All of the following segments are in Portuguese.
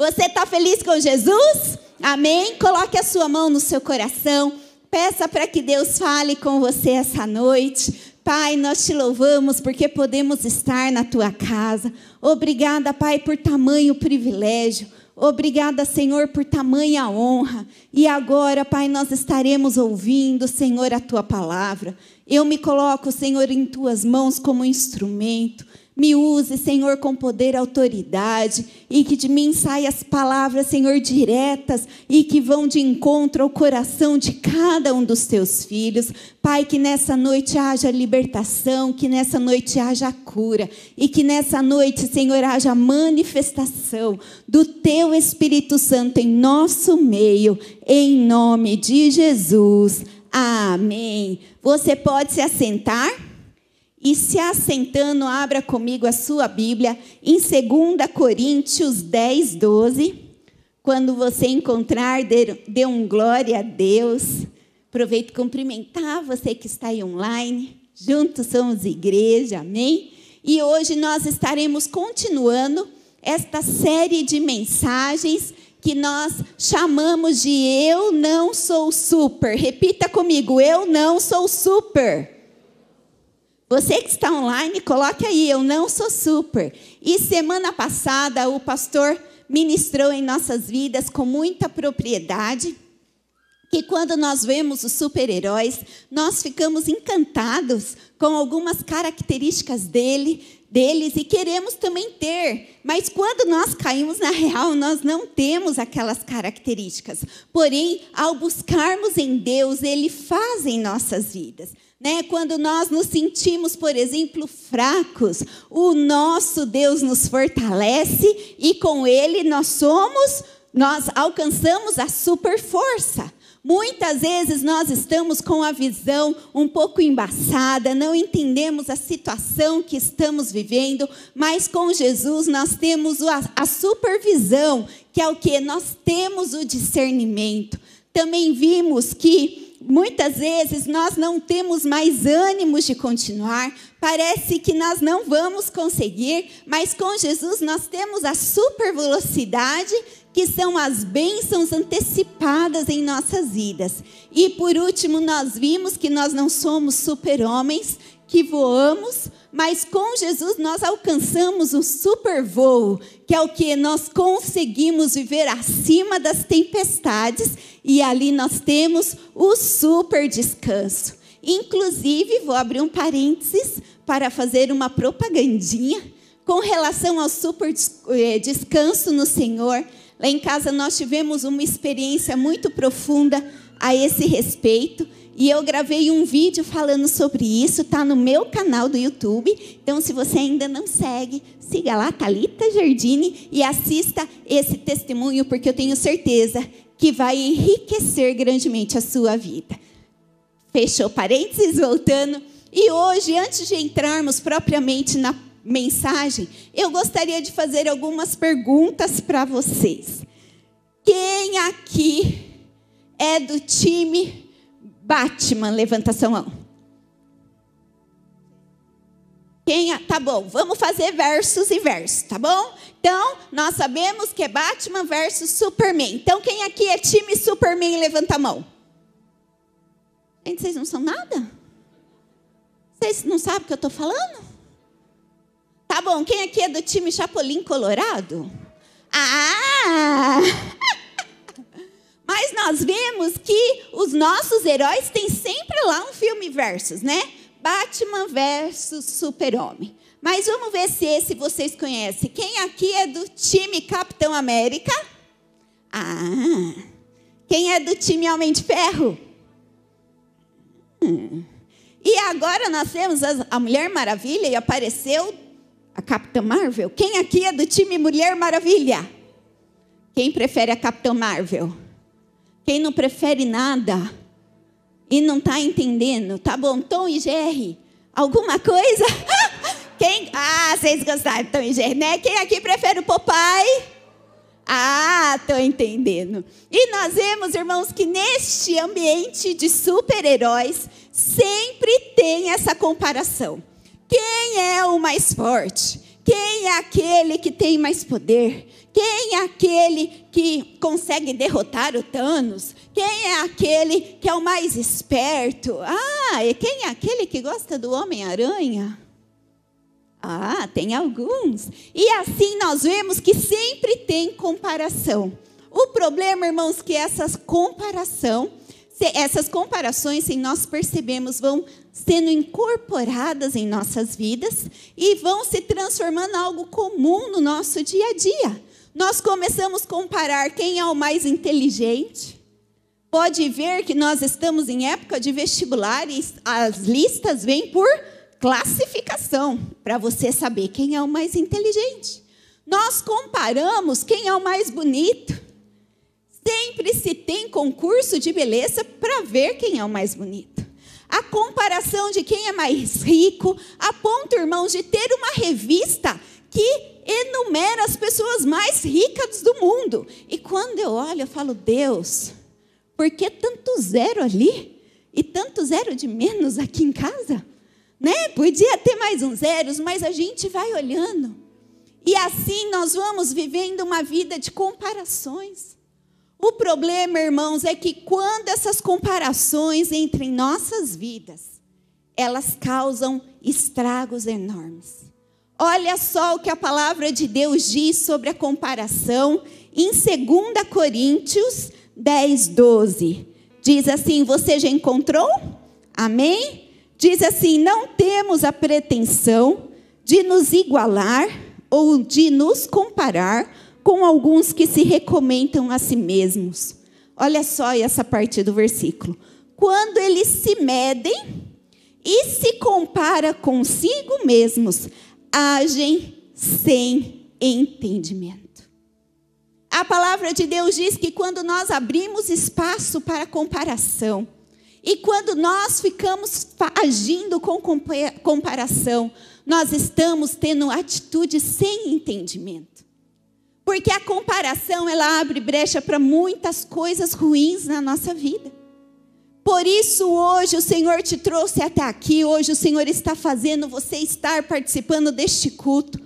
Você está feliz com Jesus? Amém? Coloque a sua mão no seu coração. Peça para que Deus fale com você essa noite. Pai, nós te louvamos porque podemos estar na tua casa. Obrigada, Pai, por tamanho privilégio. Obrigada, Senhor, por tamanha honra. E agora, Pai, nós estaremos ouvindo, Senhor, a tua palavra. Eu me coloco, Senhor, em tuas mãos como instrumento. Me use, Senhor, com poder e autoridade, e que de mim saiam as palavras, Senhor, diretas e que vão de encontro ao coração de cada um dos teus filhos. Pai, que nessa noite haja libertação, que nessa noite haja cura, e que nessa noite, Senhor, haja manifestação do teu Espírito Santo em nosso meio, em nome de Jesus. Amém. Você pode se assentar? E se assentando, abra comigo a sua Bíblia em 2 Coríntios 10, 12. Quando você encontrar, dê, um glória a Deus. Aproveito cumprimentar você que está aí online. Juntos somos igreja, amém? E hoje nós estaremos continuando esta série de mensagens que nós chamamos de Eu Não Sou Super. Repita comigo: Eu não sou super. Você que está online, coloque aí, eu não sou super. E semana passada o pastor ministrou em nossas vidas com muita propriedade que quando nós vemos os super-heróis, nós ficamos encantados com algumas características dele, deles e queremos também ter. Mas quando nós caímos na real, nós não temos aquelas características. Porém, ao buscarmos em Deus, ele faz em nossas vidas. Né? Quando nós nos sentimos, por exemplo, fracos, o nosso Deus nos fortalece e com ele nós somos, nós alcançamos a super força. Muitas vezes nós estamos com a visão um pouco embaçada, não entendemos a situação que estamos vivendo, mas com Jesus nós temos a, a supervisão, que é o que? Nós temos o discernimento. Também vimos que muitas vezes nós não temos mais ânimos de continuar, parece que nós não vamos conseguir, mas com Jesus nós temos a super velocidade, que são as bênçãos antecipadas em nossas vidas. E por último, nós vimos que nós não somos super-homens, que voamos, mas com Jesus nós alcançamos um super voo, que é o que nós conseguimos viver acima das tempestades e ali nós temos o super descanso. Inclusive, vou abrir um parênteses para fazer uma propagandinha com relação ao super eh, descanso no Senhor. Lá em casa nós tivemos uma experiência muito profunda a esse respeito. E eu gravei um vídeo falando sobre isso, está no meu canal do YouTube. Então, se você ainda não segue, siga lá, Talita Jardine, e assista esse testemunho, porque eu tenho certeza que vai enriquecer grandemente a sua vida. Fechou parênteses, voltando. E hoje, antes de entrarmos propriamente na mensagem, eu gostaria de fazer algumas perguntas para vocês. Quem aqui é do time Batman, levanta sua mão. Quem, tá bom, vamos fazer versos e versos, tá bom? Então, nós sabemos que é Batman versus Superman. Então, quem aqui é time Superman, levanta a mão. Gente, vocês não são nada? Vocês não sabem o que eu estou falando? Tá bom, quem aqui é do time Chapolin Colorado? Ah! Mas nós vemos que os nossos heróis têm sempre lá um filme versus, né? Batman versus Super-Homem. Mas vamos ver se esse vocês conhecem. Quem aqui é do time Capitão América? Ah. Quem é do time Homem de Ferro? Hum. E agora nós temos a Mulher Maravilha e apareceu a Capitã Marvel. Quem aqui é do time Mulher Maravilha? Quem prefere a Capitã Marvel? Quem não prefere nada e não está entendendo, tá bom? Tom e Jerry, alguma coisa? Quem? Ah, vocês gostaram de Tom e Jerry, né? Quem aqui prefere o Popeye? Ah, estou entendendo. E nós vemos, irmãos, que neste ambiente de super-heróis sempre tem essa comparação. Quem é o mais forte? Quem é aquele que tem mais poder? Quem é aquele que consegue derrotar o Thanos? Quem é aquele que é o mais esperto? Ah, e quem é aquele que gosta do Homem-Aranha? Ah, tem alguns. E assim nós vemos que sempre tem comparação. O problema, irmãos, que essas comparação, essas comparações, sem nós percebemos, vão sendo incorporadas em nossas vidas e vão se transformando em algo comum no nosso dia a dia. Nós começamos a comparar quem é o mais inteligente. Pode ver que nós estamos em época de vestibular e as listas vêm por classificação, para você saber quem é o mais inteligente. Nós comparamos quem é o mais bonito. Sempre se tem concurso de beleza para ver quem é o mais bonito. A comparação de quem é mais rico, a ponto, irmãos, de ter uma revista que enumera as pessoas mais ricas do mundo. E quando eu olho, eu falo, Deus, por que tanto zero ali e tanto zero de menos aqui em casa? Né? Podia ter mais uns zeros, mas a gente vai olhando. E assim nós vamos vivendo uma vida de comparações. O problema, irmãos, é que quando essas comparações entram em nossas vidas, elas causam estragos enormes. Olha só o que a palavra de Deus diz sobre a comparação em 2 Coríntios 10, 12. Diz assim: Você já encontrou? Amém? Diz assim: Não temos a pretensão de nos igualar ou de nos comparar com alguns que se recomendam a si mesmos. Olha só essa parte do versículo. Quando eles se medem e se compara consigo mesmos, agem sem entendimento. A palavra de Deus diz que quando nós abrimos espaço para comparação, e quando nós ficamos agindo com comparação, nós estamos tendo atitudes sem entendimento. Porque a comparação, ela abre brecha para muitas coisas ruins na nossa vida. Por isso, hoje o Senhor te trouxe até aqui, hoje o Senhor está fazendo você estar participando deste culto,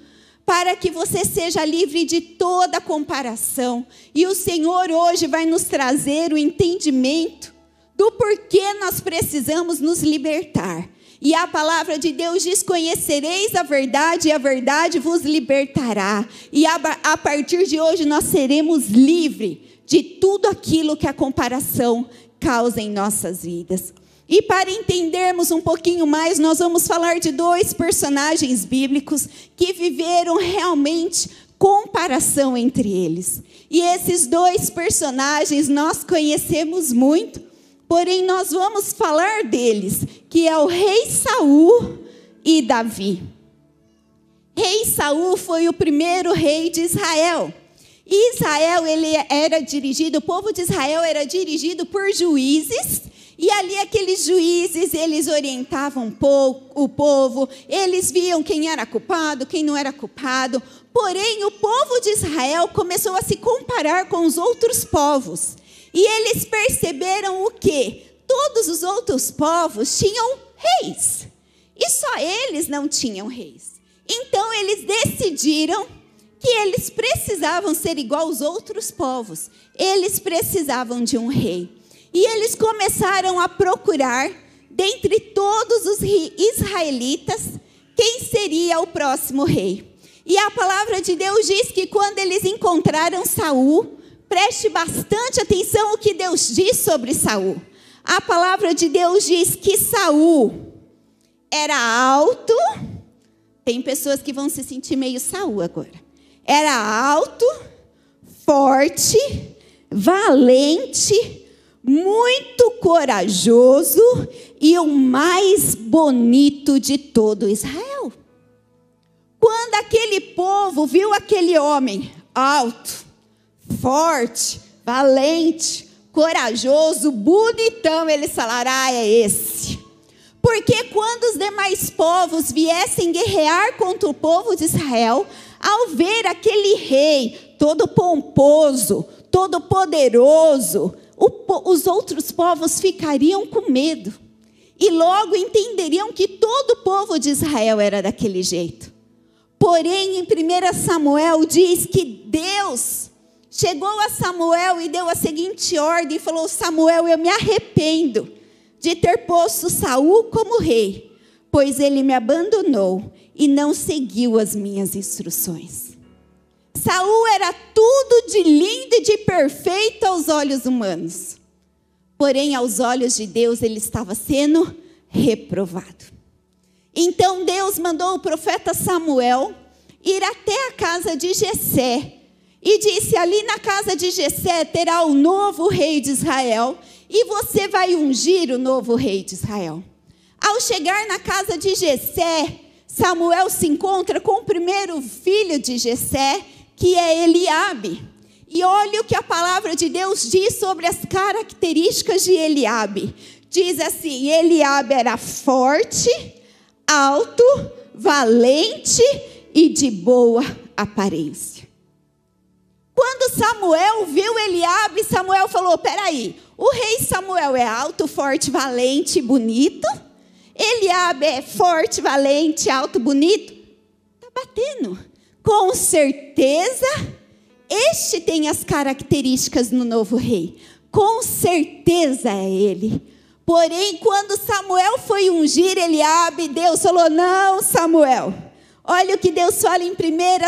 para que você seja livre de toda comparação. E o Senhor hoje vai nos trazer o entendimento do porquê nós precisamos nos libertar. E a palavra de Deus diz: Conhecereis a verdade, e a verdade vos libertará. E a, a partir de hoje nós seremos livres de tudo aquilo que a comparação causa em nossas vidas. E para entendermos um pouquinho mais, nós vamos falar de dois personagens bíblicos que viveram realmente comparação entre eles. E esses dois personagens nós conhecemos muito, porém nós vamos falar deles, que é o rei Saul e Davi. Rei Saul foi o primeiro rei de Israel. Israel ele era dirigido, o povo de Israel era dirigido por juízes, e ali aqueles juízes, eles orientavam o povo, eles viam quem era culpado, quem não era culpado. Porém, o povo de Israel começou a se comparar com os outros povos. E eles perceberam o que? Todos os outros povos tinham reis. E só eles não tinham reis. Então eles decidiram que eles precisavam ser igual aos outros povos. Eles precisavam de um rei. E eles começaram a procurar, dentre todos os israelitas, quem seria o próximo rei. E a palavra de Deus diz que quando eles encontraram Saul, preste bastante atenção o que Deus diz sobre Saul. A palavra de Deus diz que Saul era alto. Tem pessoas que vão se sentir meio Saul agora. Era alto, forte, valente, muito corajoso e o mais bonito de todo Israel. Quando aquele povo viu aquele homem alto, forte, valente, corajoso, bonitão, eles falaram: ah, é esse. Porque quando os demais povos viessem guerrear contra o povo de Israel, ao ver aquele rei todo pomposo, todo poderoso, os outros povos ficariam com medo e logo entenderiam que todo o povo de Israel era daquele jeito. Porém, em 1 Samuel diz que Deus chegou a Samuel e deu a seguinte ordem: falou, Samuel, eu me arrependo de ter posto Saul como rei, pois ele me abandonou e não seguiu as minhas instruções. Saul era tudo de lindo e de perfeito aos olhos humanos. Porém, aos olhos de Deus, ele estava sendo reprovado. Então Deus mandou o profeta Samuel ir até a casa de Jessé e disse: Ali na casa de Jessé terá o novo rei de Israel, e você vai ungir o novo rei de Israel. Ao chegar na casa de Jessé, Samuel se encontra com o primeiro filho de Jessé, que é Eliabe. E olha o que a palavra de Deus diz sobre as características de Eliabe. Diz assim: Eliabe era forte, alto, valente e de boa aparência. Quando Samuel viu Eliabe, Samuel falou: peraí, o rei Samuel é alto, forte, valente e bonito. Eliabe é forte, valente, alto, bonito. Está batendo. Com certeza, este tem as características no novo rei. Com certeza é ele. Porém, quando Samuel foi ungir Eliabe, Deus falou: Não, Samuel. Olha o que Deus fala em 1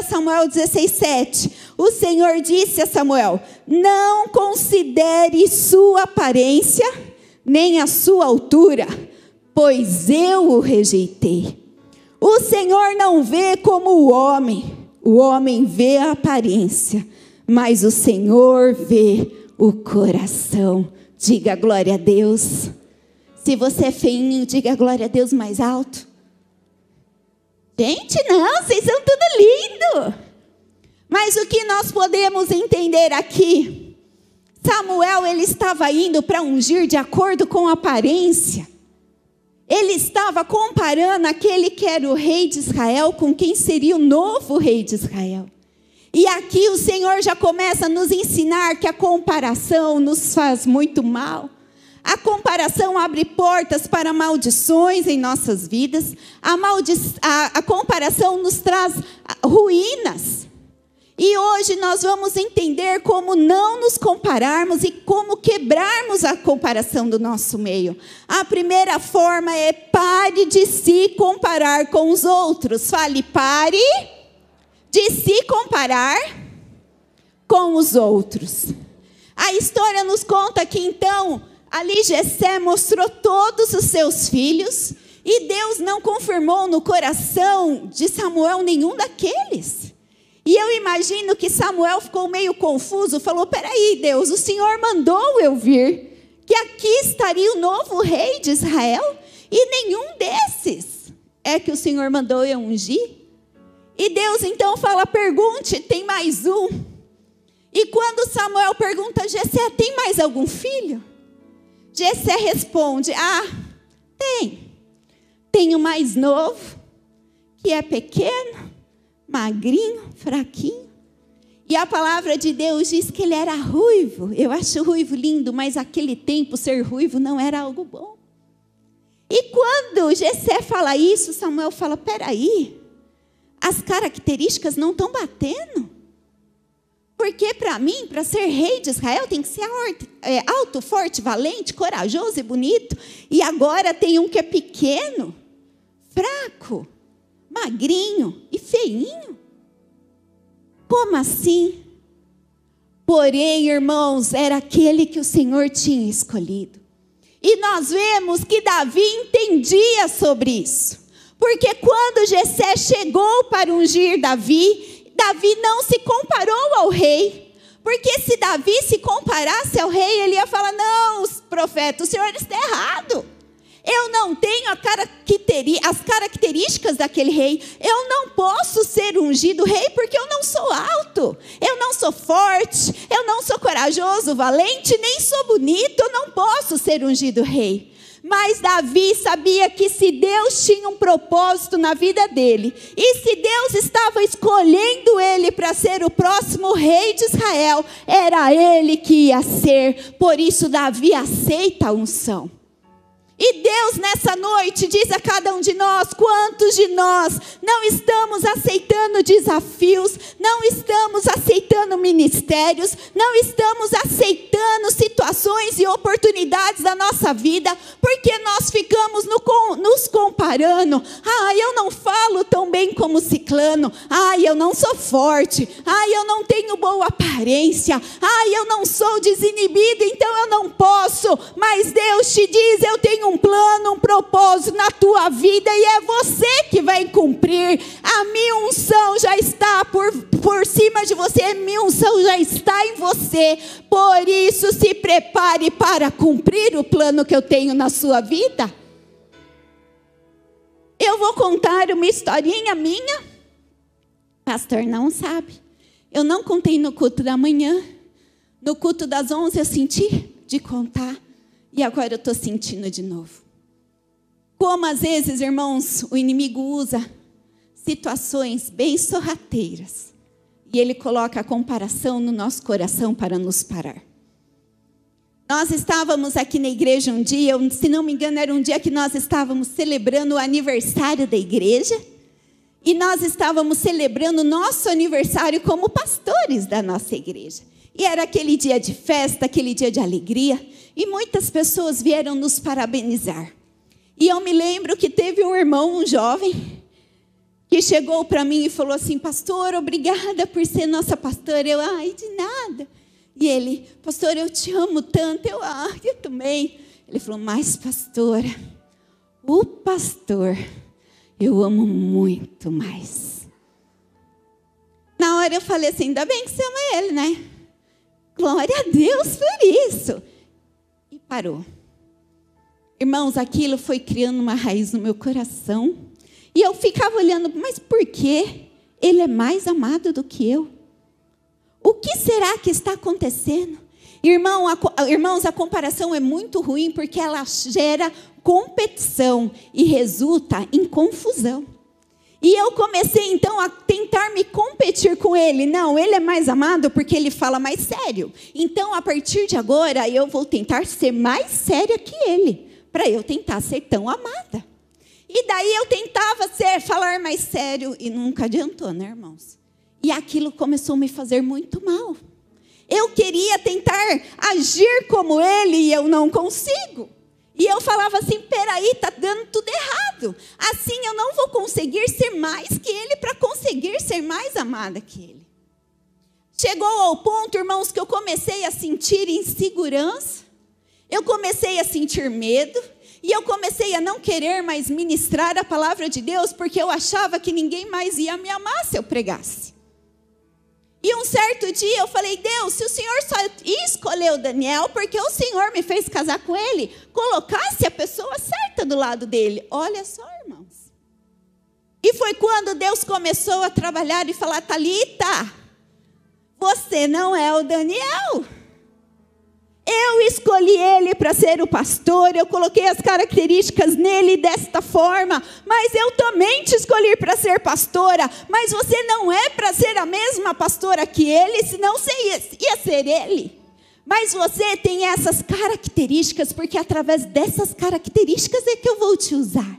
Samuel 16, 7. O Senhor disse a Samuel: Não considere sua aparência, nem a sua altura, pois eu o rejeitei. O Senhor não vê como o homem, o homem vê a aparência, mas o Senhor vê o coração. Diga glória a Deus. Se você é feinho, diga glória a Deus mais alto. Gente, não, vocês são tudo lindo. Mas o que nós podemos entender aqui? Samuel, ele estava indo para ungir de acordo com a aparência. Ele estava comparando aquele que era o rei de Israel com quem seria o novo rei de Israel. E aqui o Senhor já começa a nos ensinar que a comparação nos faz muito mal. A comparação abre portas para maldições em nossas vidas. A, maldi a, a comparação nos traz ruínas. E hoje nós vamos entender como não nos compararmos e como quebrarmos a comparação do nosso meio. A primeira forma é pare de se comparar com os outros. Fale, pare de se comparar com os outros. A história nos conta que então Ali Jessé mostrou todos os seus filhos e Deus não confirmou no coração de Samuel nenhum daqueles. E eu imagino que Samuel ficou meio confuso, falou: "Peraí, Deus, o Senhor mandou eu vir, que aqui estaria o novo rei de Israel, e nenhum desses é que o Senhor mandou eu ungir?" E Deus então fala: "Pergunte, tem mais um?" E quando Samuel pergunta a Jessé: "Tem mais algum filho?" Jessé responde: Ah, tem. Tem o mais novo, que é pequeno, magrinho, fraquinho. E a palavra de Deus diz que ele era ruivo. Eu acho ruivo lindo, mas aquele tempo ser ruivo não era algo bom. E quando Jessé fala isso, Samuel fala: peraí, as características não estão batendo. Porque para mim, para ser rei de Israel, tem que ser é, alto, forte, valente, corajoso e bonito. E agora tem um que é pequeno, fraco, magrinho e feinho. Como assim? Porém, irmãos, era aquele que o Senhor tinha escolhido. E nós vemos que Davi entendia sobre isso. Porque quando Jessé chegou para ungir Davi, Davi não se comparou ao rei. Porque se Davi se comparasse ao rei, ele ia falar: Não, profeta, o senhor está errado. Eu não tenho as características daquele rei. Eu não posso ser ungido rei porque eu não sou alto. Eu não sou forte. Eu não sou corajoso, valente, nem sou bonito. Eu não posso ser ungido rei. Mas Davi sabia que se Deus tinha um propósito na vida dele, e se Deus estava escolhendo ele para ser o próximo rei de Israel, era ele que ia ser. Por isso, Davi aceita a unção. E Deus, nessa noite, diz a cada um de nós: quantos de nós não estamos aceitando desafios, não estamos aceitando ministérios, não estamos aceitando situações e oportunidades da nossa vida, porque nós ficamos no, nos comparando. Ah, eu não falo tão bem como Ciclano. Ah, eu não sou forte. Ah, eu não tenho boa aparência. Ah, eu não sou desinibido, então eu não posso. Mas Deus te diz: eu tenho um plano, um propósito na tua vida e é você que vai cumprir. A minha unção já está por, por cima de você, a minha unção já está em você. Por isso, se prepare para cumprir o plano que eu tenho na sua vida. Eu vou contar uma historinha minha. Pastor não sabe. Eu não contei no culto da manhã. No culto das 11 eu senti de contar. E agora eu estou sentindo de novo. Como às vezes, irmãos, o inimigo usa situações bem sorrateiras e ele coloca a comparação no nosso coração para nos parar. Nós estávamos aqui na igreja um dia, se não me engano, era um dia que nós estávamos celebrando o aniversário da igreja. E nós estávamos celebrando o nosso aniversário como pastores da nossa igreja. E era aquele dia de festa, aquele dia de alegria, e muitas pessoas vieram nos parabenizar. E eu me lembro que teve um irmão, um jovem, que chegou para mim e falou assim: Pastor, obrigada por ser nossa pastora. Eu, ai, de nada. E ele, Pastor, eu te amo tanto. Eu, ah, eu também. Ele falou: Mas, pastora, o pastor, eu amo muito mais. Na hora eu falei assim: Ainda bem que você ama ele, né? Glória a Deus por isso. E parou. Irmãos, aquilo foi criando uma raiz no meu coração. E eu ficava olhando, mas por que ele é mais amado do que eu? O que será que está acontecendo? Irmão, a, irmãos, a comparação é muito ruim porque ela gera competição e resulta em confusão. E eu comecei então a tentar me competir com ele. Não, ele é mais amado porque ele fala mais sério. Então, a partir de agora, eu vou tentar ser mais séria que ele, para eu tentar ser tão amada. E daí eu tentava ser, falar mais sério e nunca adiantou, né, irmãos? E aquilo começou a me fazer muito mal. Eu queria tentar agir como ele e eu não consigo. E eu falava assim: peraí, está dando tudo errado. Assim eu não vou conseguir ser mais que ele para conseguir ser mais amada que ele. Chegou ao ponto, irmãos, que eu comecei a sentir insegurança, eu comecei a sentir medo, e eu comecei a não querer mais ministrar a palavra de Deus, porque eu achava que ninguém mais ia me amar se eu pregasse. E um certo dia eu falei: Deus, se o Senhor só escolheu Daniel porque o Senhor me fez casar com ele, colocasse a pessoa certa do lado dele. Olha só, irmãos. E foi quando Deus começou a trabalhar e falar: Talita, você não é o Daniel. Eu escolhi ele para ser o pastor, eu coloquei as características nele desta forma, mas eu também te escolhi para ser pastora, mas você não é para ser a mesma pastora que ele, senão você ia, ia ser ele. Mas você tem essas características, porque através dessas características é que eu vou te usar.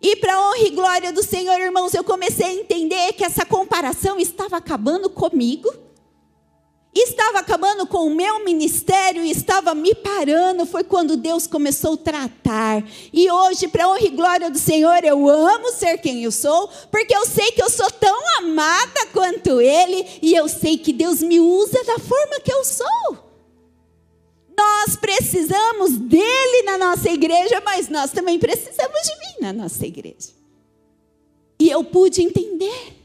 E para honra e glória do Senhor, irmãos, eu comecei a entender que essa comparação estava acabando comigo estava acabando com o meu ministério e estava me parando, foi quando Deus começou a tratar. E hoje, para honra e glória do Senhor, eu amo ser quem eu sou, porque eu sei que eu sou tão amada quanto Ele, e eu sei que Deus me usa da forma que eu sou. Nós precisamos dele na nossa igreja, mas nós também precisamos de mim na nossa igreja. E eu pude entender.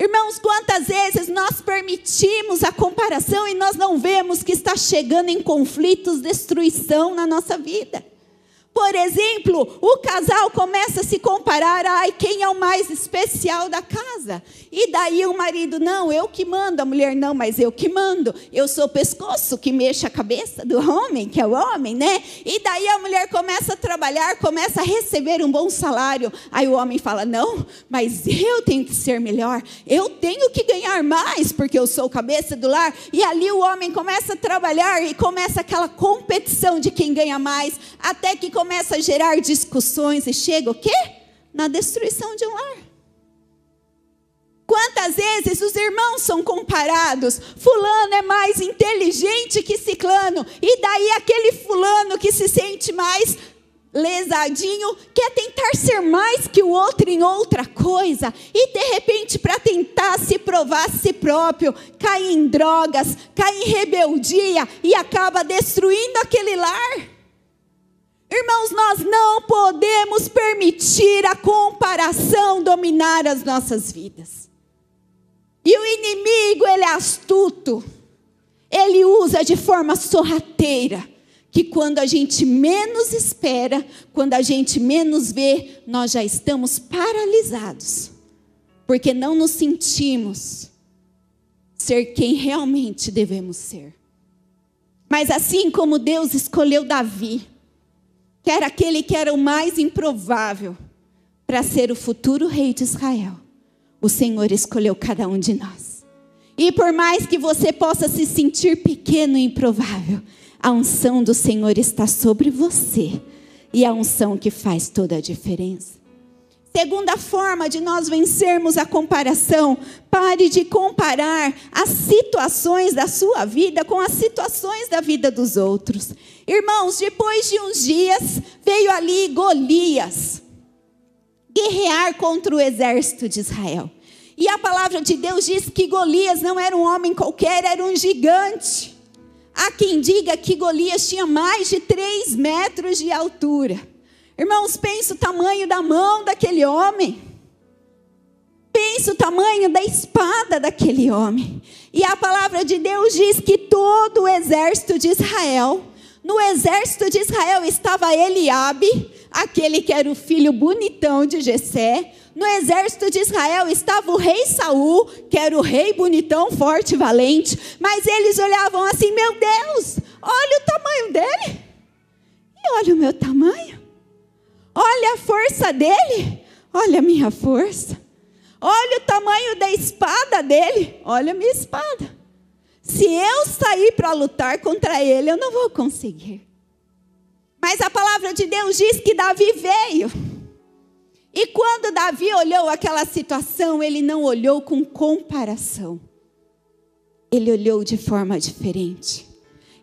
Irmãos, quantas vezes nós permitimos a comparação e nós não vemos que está chegando em conflitos, destruição na nossa vida? Por exemplo, o casal começa a se comparar, ai, quem é o mais especial da casa? E daí o marido, não, eu que mando, a mulher, não, mas eu que mando. Eu sou o pescoço que mexe a cabeça do homem, que é o homem, né? E daí a mulher começa a trabalhar, começa a receber um bom salário. Aí o homem fala, não, mas eu tenho que ser melhor, eu tenho que ganhar mais, porque eu sou cabeça do lar. E ali o homem começa a trabalhar e começa aquela competição de quem ganha mais, até que começa a gerar discussões e chega o quê? Na destruição de um lar. Quantas vezes os irmãos são comparados? Fulano é mais inteligente que Ciclano, e daí aquele fulano que se sente mais lesadinho quer tentar ser mais que o outro em outra coisa, e de repente, para tentar se provar a si próprio, cai em drogas, cai em rebeldia e acaba destruindo aquele lar. Irmãos, nós não podemos permitir a comparação dominar as nossas vidas. E o inimigo, ele é astuto. Ele usa de forma sorrateira. Que quando a gente menos espera, quando a gente menos vê, nós já estamos paralisados. Porque não nos sentimos ser quem realmente devemos ser. Mas assim como Deus escolheu Davi, que era aquele que era o mais improvável para ser o futuro rei de Israel o Senhor escolheu cada um de nós. E por mais que você possa se sentir pequeno e improvável, a unção do Senhor está sobre você. E a unção que faz toda a diferença. Segunda forma de nós vencermos a comparação, pare de comparar as situações da sua vida com as situações da vida dos outros. Irmãos, depois de uns dias, veio ali Golias guerrear contra o exército de Israel. E a palavra de Deus diz que Golias não era um homem qualquer, era um gigante. Há quem diga que Golias tinha mais de 3 metros de altura. Irmãos, pense o tamanho da mão daquele homem. Pense o tamanho da espada daquele homem. E a palavra de Deus diz que todo o exército de Israel, no exército de Israel estava Eliabe, aquele que era o filho bonitão de Jessé. No exército de Israel estava o rei Saul, que era o rei bonitão, forte, valente. Mas eles olhavam assim: meu Deus, olha o tamanho dele. E olha o meu tamanho. Olha a força dele. Olha a minha força. Olha o tamanho da espada dele. Olha a minha espada. Se eu sair para lutar contra ele, eu não vou conseguir. Mas a palavra de Deus diz que Davi veio. E quando Davi olhou aquela situação, ele não olhou com comparação. Ele olhou de forma diferente.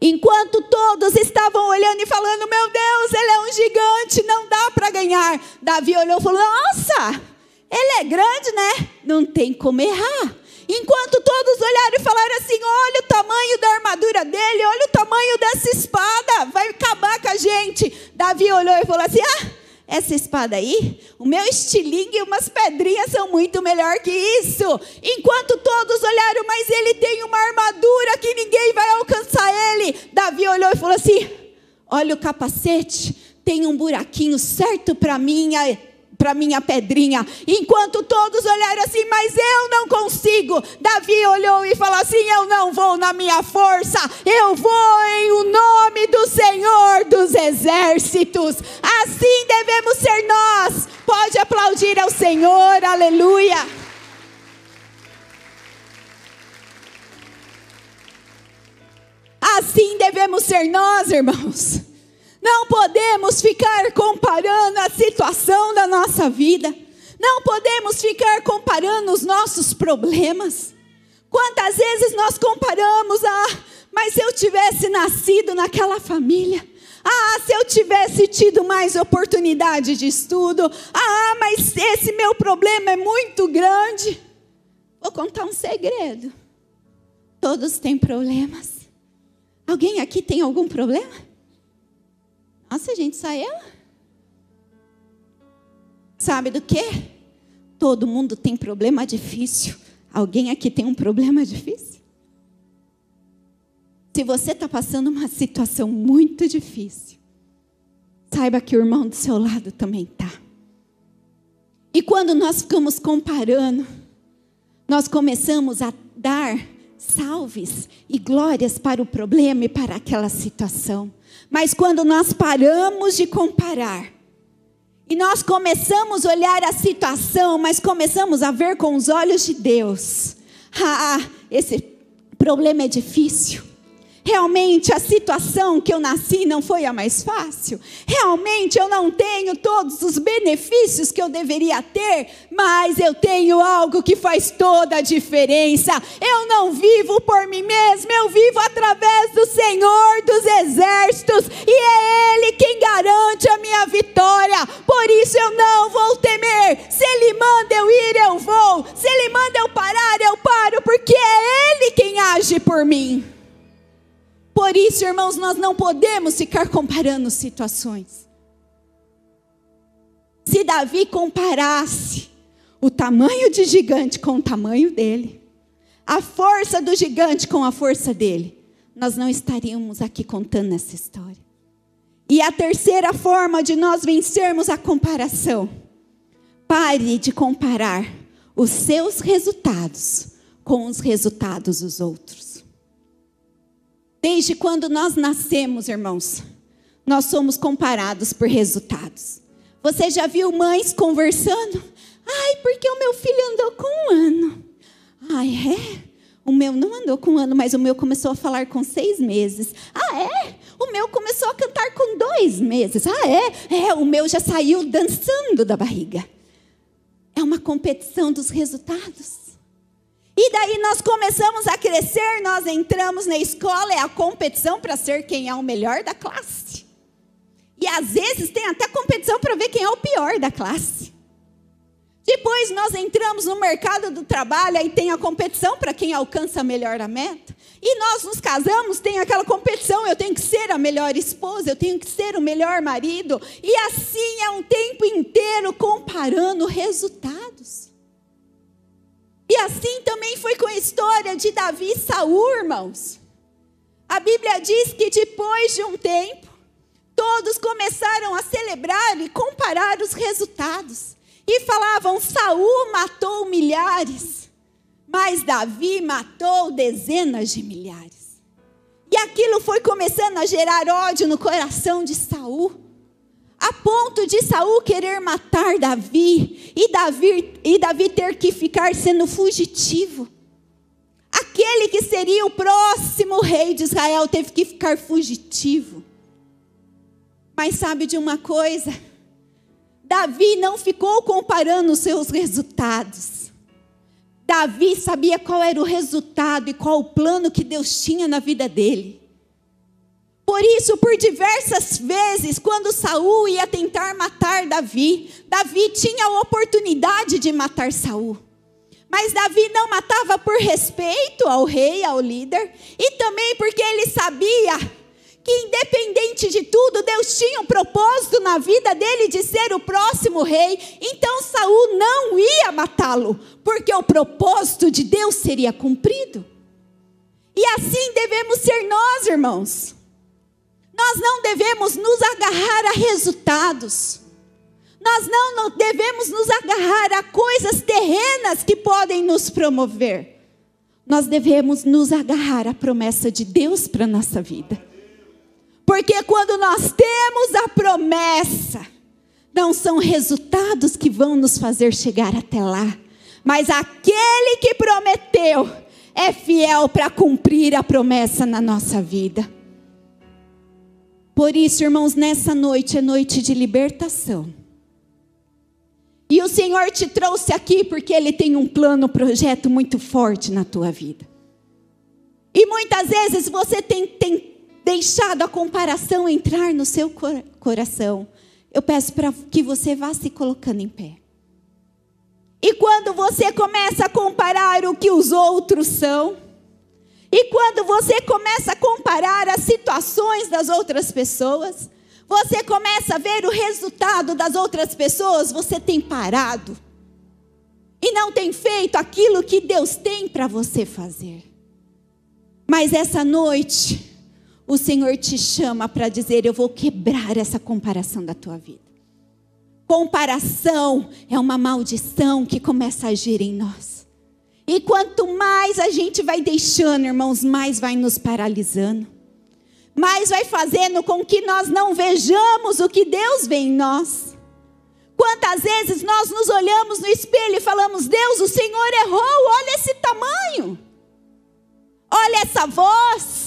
Enquanto todos estavam olhando e falando: Meu Deus, ele é um gigante, não dá para ganhar. Davi olhou e falou: Nossa, ele é grande, né? Não tem como errar. Enquanto todos olharam e falaram assim: olha o tamanho da armadura dele, olha o tamanho dessa espada, vai acabar com a gente. Davi olhou e falou assim: ah, essa espada aí, o meu estilingue e umas pedrinhas são muito melhor que isso. Enquanto todos olharam, mas ele tem uma armadura que ninguém vai alcançar ele. Davi olhou e falou assim: olha o capacete, tem um buraquinho certo para mim para minha pedrinha. Enquanto todos olharam assim, mas eu não consigo. Davi olhou e falou assim: Eu não vou na minha força, eu vou em o nome do Senhor dos exércitos. Assim devemos ser nós. Pode aplaudir ao Senhor, aleluia. Assim devemos ser nós, irmãos. Não podemos ficar comparando a situação da nossa vida. Não podemos ficar comparando os nossos problemas. Quantas vezes nós comparamos, ah, mas se eu tivesse nascido naquela família, ah, se eu tivesse tido mais oportunidade de estudo, ah, mas esse meu problema é muito grande. Vou contar um segredo. Todos têm problemas. Alguém aqui tem algum problema? Nossa, gente, só eu? Sabe do que? Todo mundo tem problema difícil. Alguém aqui tem um problema difícil? Se você está passando uma situação muito difícil, saiba que o irmão do seu lado também está. E quando nós ficamos comparando, nós começamos a dar salves e glórias para o problema e para aquela situação. Mas quando nós paramos de comparar, e nós começamos a olhar a situação, mas começamos a ver com os olhos de Deus. Ah, esse problema é difícil. Realmente a situação que eu nasci não foi a mais fácil. Realmente eu não tenho todos os benefícios que eu deveria ter, mas eu tenho algo que faz toda a diferença. Eu não vivo por mim mesmo, eu vivo através do Senhor dos exércitos e é Ele quem garante a minha vitória. Por isso eu não vou temer. Se Ele manda eu ir, eu vou. Se Ele manda eu parar, eu paro, porque é Ele quem age por mim. Por isso, irmãos, nós não podemos ficar comparando situações. Se Davi comparasse o tamanho de gigante com o tamanho dele, a força do gigante com a força dele, nós não estaríamos aqui contando essa história. E a terceira forma de nós vencermos a comparação: pare de comparar os seus resultados com os resultados dos outros. Desde quando nós nascemos, irmãos, nós somos comparados por resultados. Você já viu mães conversando? Ai, porque o meu filho andou com um ano. Ai, é? O meu não andou com um ano, mas o meu começou a falar com seis meses. Ah, é? O meu começou a cantar com dois meses. Ah, é? É, o meu já saiu dançando da barriga. É uma competição dos resultados. E daí nós começamos a crescer, nós entramos na escola, é a competição para ser quem é o melhor da classe. E às vezes tem até competição para ver quem é o pior da classe. Depois nós entramos no mercado do trabalho, aí tem a competição para quem alcança melhor a meta. E nós nos casamos, tem aquela competição, eu tenho que ser a melhor esposa, eu tenho que ser o melhor marido. E assim é um tempo inteiro comparando resultados. E assim também foi com a história de Davi e Saul, irmãos. A Bíblia diz que depois de um tempo, todos começaram a celebrar e comparar os resultados. E falavam: Saul matou milhares, mas Davi matou dezenas de milhares. E aquilo foi começando a gerar ódio no coração de Saul a ponto de Saul querer matar Davi e Davi, e Davi ter que ficar sendo fugitivo. Aquele que seria o próximo rei de Israel teve que ficar fugitivo. Mas sabe de uma coisa? Davi não ficou comparando os seus resultados. Davi sabia qual era o resultado e qual o plano que Deus tinha na vida dele. Por isso, por diversas vezes, quando Saul ia tentar matar Davi, Davi tinha a oportunidade de matar Saul. Mas Davi não matava por respeito ao rei, ao líder, e também porque ele sabia que independente de tudo, Deus tinha um propósito na vida dele de ser o próximo rei. Então Saul não ia matá-lo, porque o propósito de Deus seria cumprido. E assim devemos ser nós, irmãos. Nós não devemos nos agarrar a resultados. Nós não devemos nos agarrar a coisas terrenas que podem nos promover. Nós devemos nos agarrar à promessa de Deus para a nossa vida. Porque quando nós temos a promessa, não são resultados que vão nos fazer chegar até lá, mas aquele que prometeu é fiel para cumprir a promessa na nossa vida. Por isso, irmãos, nessa noite é noite de libertação. E o Senhor te trouxe aqui porque Ele tem um plano, um projeto muito forte na tua vida. E muitas vezes você tem, tem deixado a comparação entrar no seu coração. Eu peço para que você vá se colocando em pé. E quando você começa a comparar o que os outros são, e quando você começa a comparar as situações das outras pessoas, você começa a ver o resultado das outras pessoas, você tem parado e não tem feito aquilo que Deus tem para você fazer. Mas essa noite, o Senhor te chama para dizer: Eu vou quebrar essa comparação da tua vida. Comparação é uma maldição que começa a agir em nós. E quanto mais a gente vai deixando, irmãos, mais vai nos paralisando. Mais vai fazendo com que nós não vejamos o que Deus vê em nós. Quantas vezes nós nos olhamos no espelho e falamos: Deus, o Senhor errou, olha esse tamanho, olha essa voz,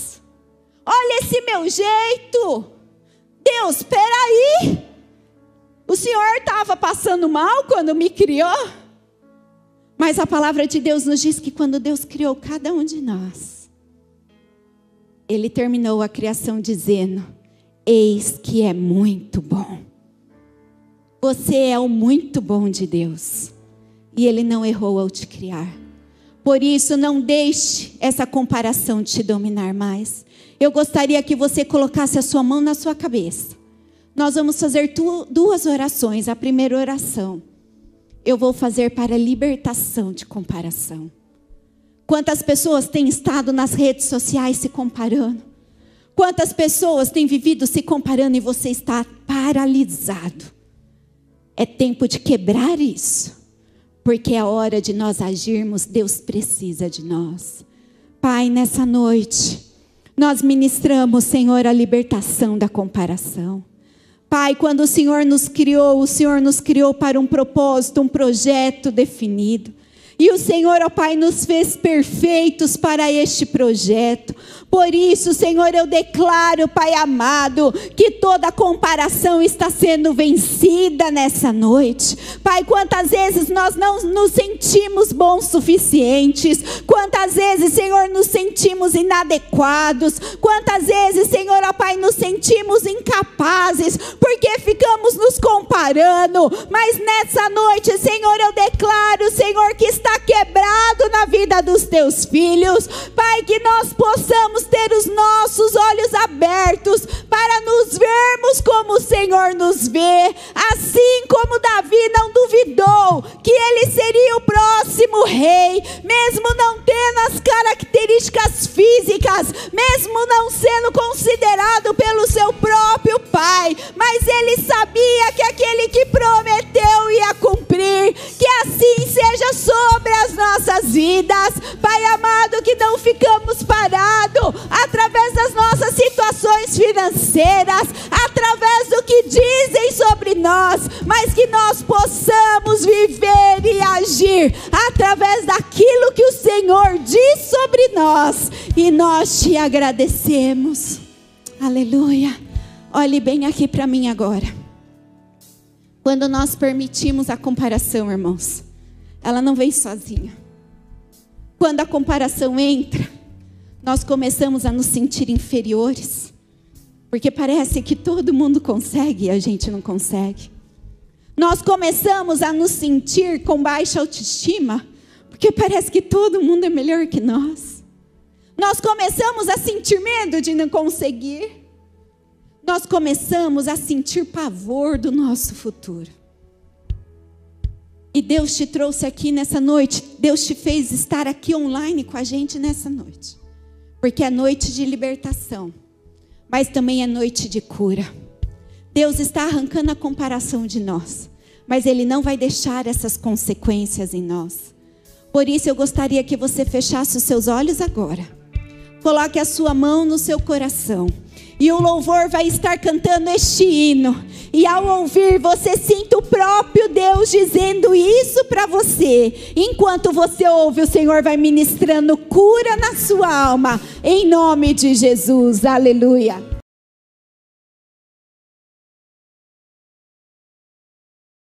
meu jeito. Deus, espera aí. O Senhor estava passando mal quando me criou? Mas a palavra de Deus nos diz que quando Deus criou cada um de nós, Ele terminou a criação dizendo: Eis que é muito bom. Você é o muito bom de Deus. E Ele não errou ao te criar. Por isso, não deixe essa comparação te dominar mais. Eu gostaria que você colocasse a sua mão na sua cabeça. Nós vamos fazer duas orações. A primeira oração, eu vou fazer para libertação de comparação. Quantas pessoas têm estado nas redes sociais se comparando? Quantas pessoas têm vivido se comparando e você está paralisado? É tempo de quebrar isso porque é hora de nós agirmos, Deus precisa de nós. Pai, nessa noite, nós ministramos, Senhor, a libertação da comparação. Pai, quando o Senhor nos criou, o Senhor nos criou para um propósito, um projeto definido. E o Senhor, ó Pai, nos fez perfeitos para este projeto. Por isso, Senhor, eu declaro, Pai amado, que toda comparação está sendo vencida nessa noite. Pai, quantas vezes nós não nos sentimos bons suficientes, quantas vezes, Senhor, nos sentimos inadequados, quantas vezes, Senhor, ó Pai, nos sentimos incapazes, porque ficamos nos comparando. Mas nessa noite, Senhor, eu declaro, Senhor, que está está quebrado na vida dos teus filhos. Pai, que nós possamos ter os nossos olhos abertos para nos vermos como o Senhor nos vê. Assim como Davi não duvidou que ele seria o próximo rei, mesmo não tendo as características físicas, mesmo não sendo considerado pelo seu próprio pai, mas ele sabia que aquele que prometeu ia cumprir. Que assim seja sobre as nossas vidas. Pai amado, que não ficamos parados através das nossas situações financeiras, através do que dizem sobre nós, mas que nós possamos viver e agir através daquilo que o Senhor diz sobre nós. E nós te agradecemos. Aleluia. Olhe bem aqui para mim agora. Quando nós permitimos a comparação, irmãos, ela não vem sozinha. Quando a comparação entra, nós começamos a nos sentir inferiores, porque parece que todo mundo consegue e a gente não consegue. Nós começamos a nos sentir com baixa autoestima, porque parece que todo mundo é melhor que nós. Nós começamos a sentir medo de não conseguir. Nós começamos a sentir pavor do nosso futuro. E Deus te trouxe aqui nessa noite, Deus te fez estar aqui online com a gente nessa noite. Porque é noite de libertação, mas também é noite de cura. Deus está arrancando a comparação de nós, mas Ele não vai deixar essas consequências em nós. Por isso eu gostaria que você fechasse os seus olhos agora. Coloque a sua mão no seu coração. E o louvor vai estar cantando este hino. E ao ouvir, você sinta o próprio Deus dizendo isso para você. Enquanto você ouve, o Senhor vai ministrando cura na sua alma. Em nome de Jesus. Aleluia.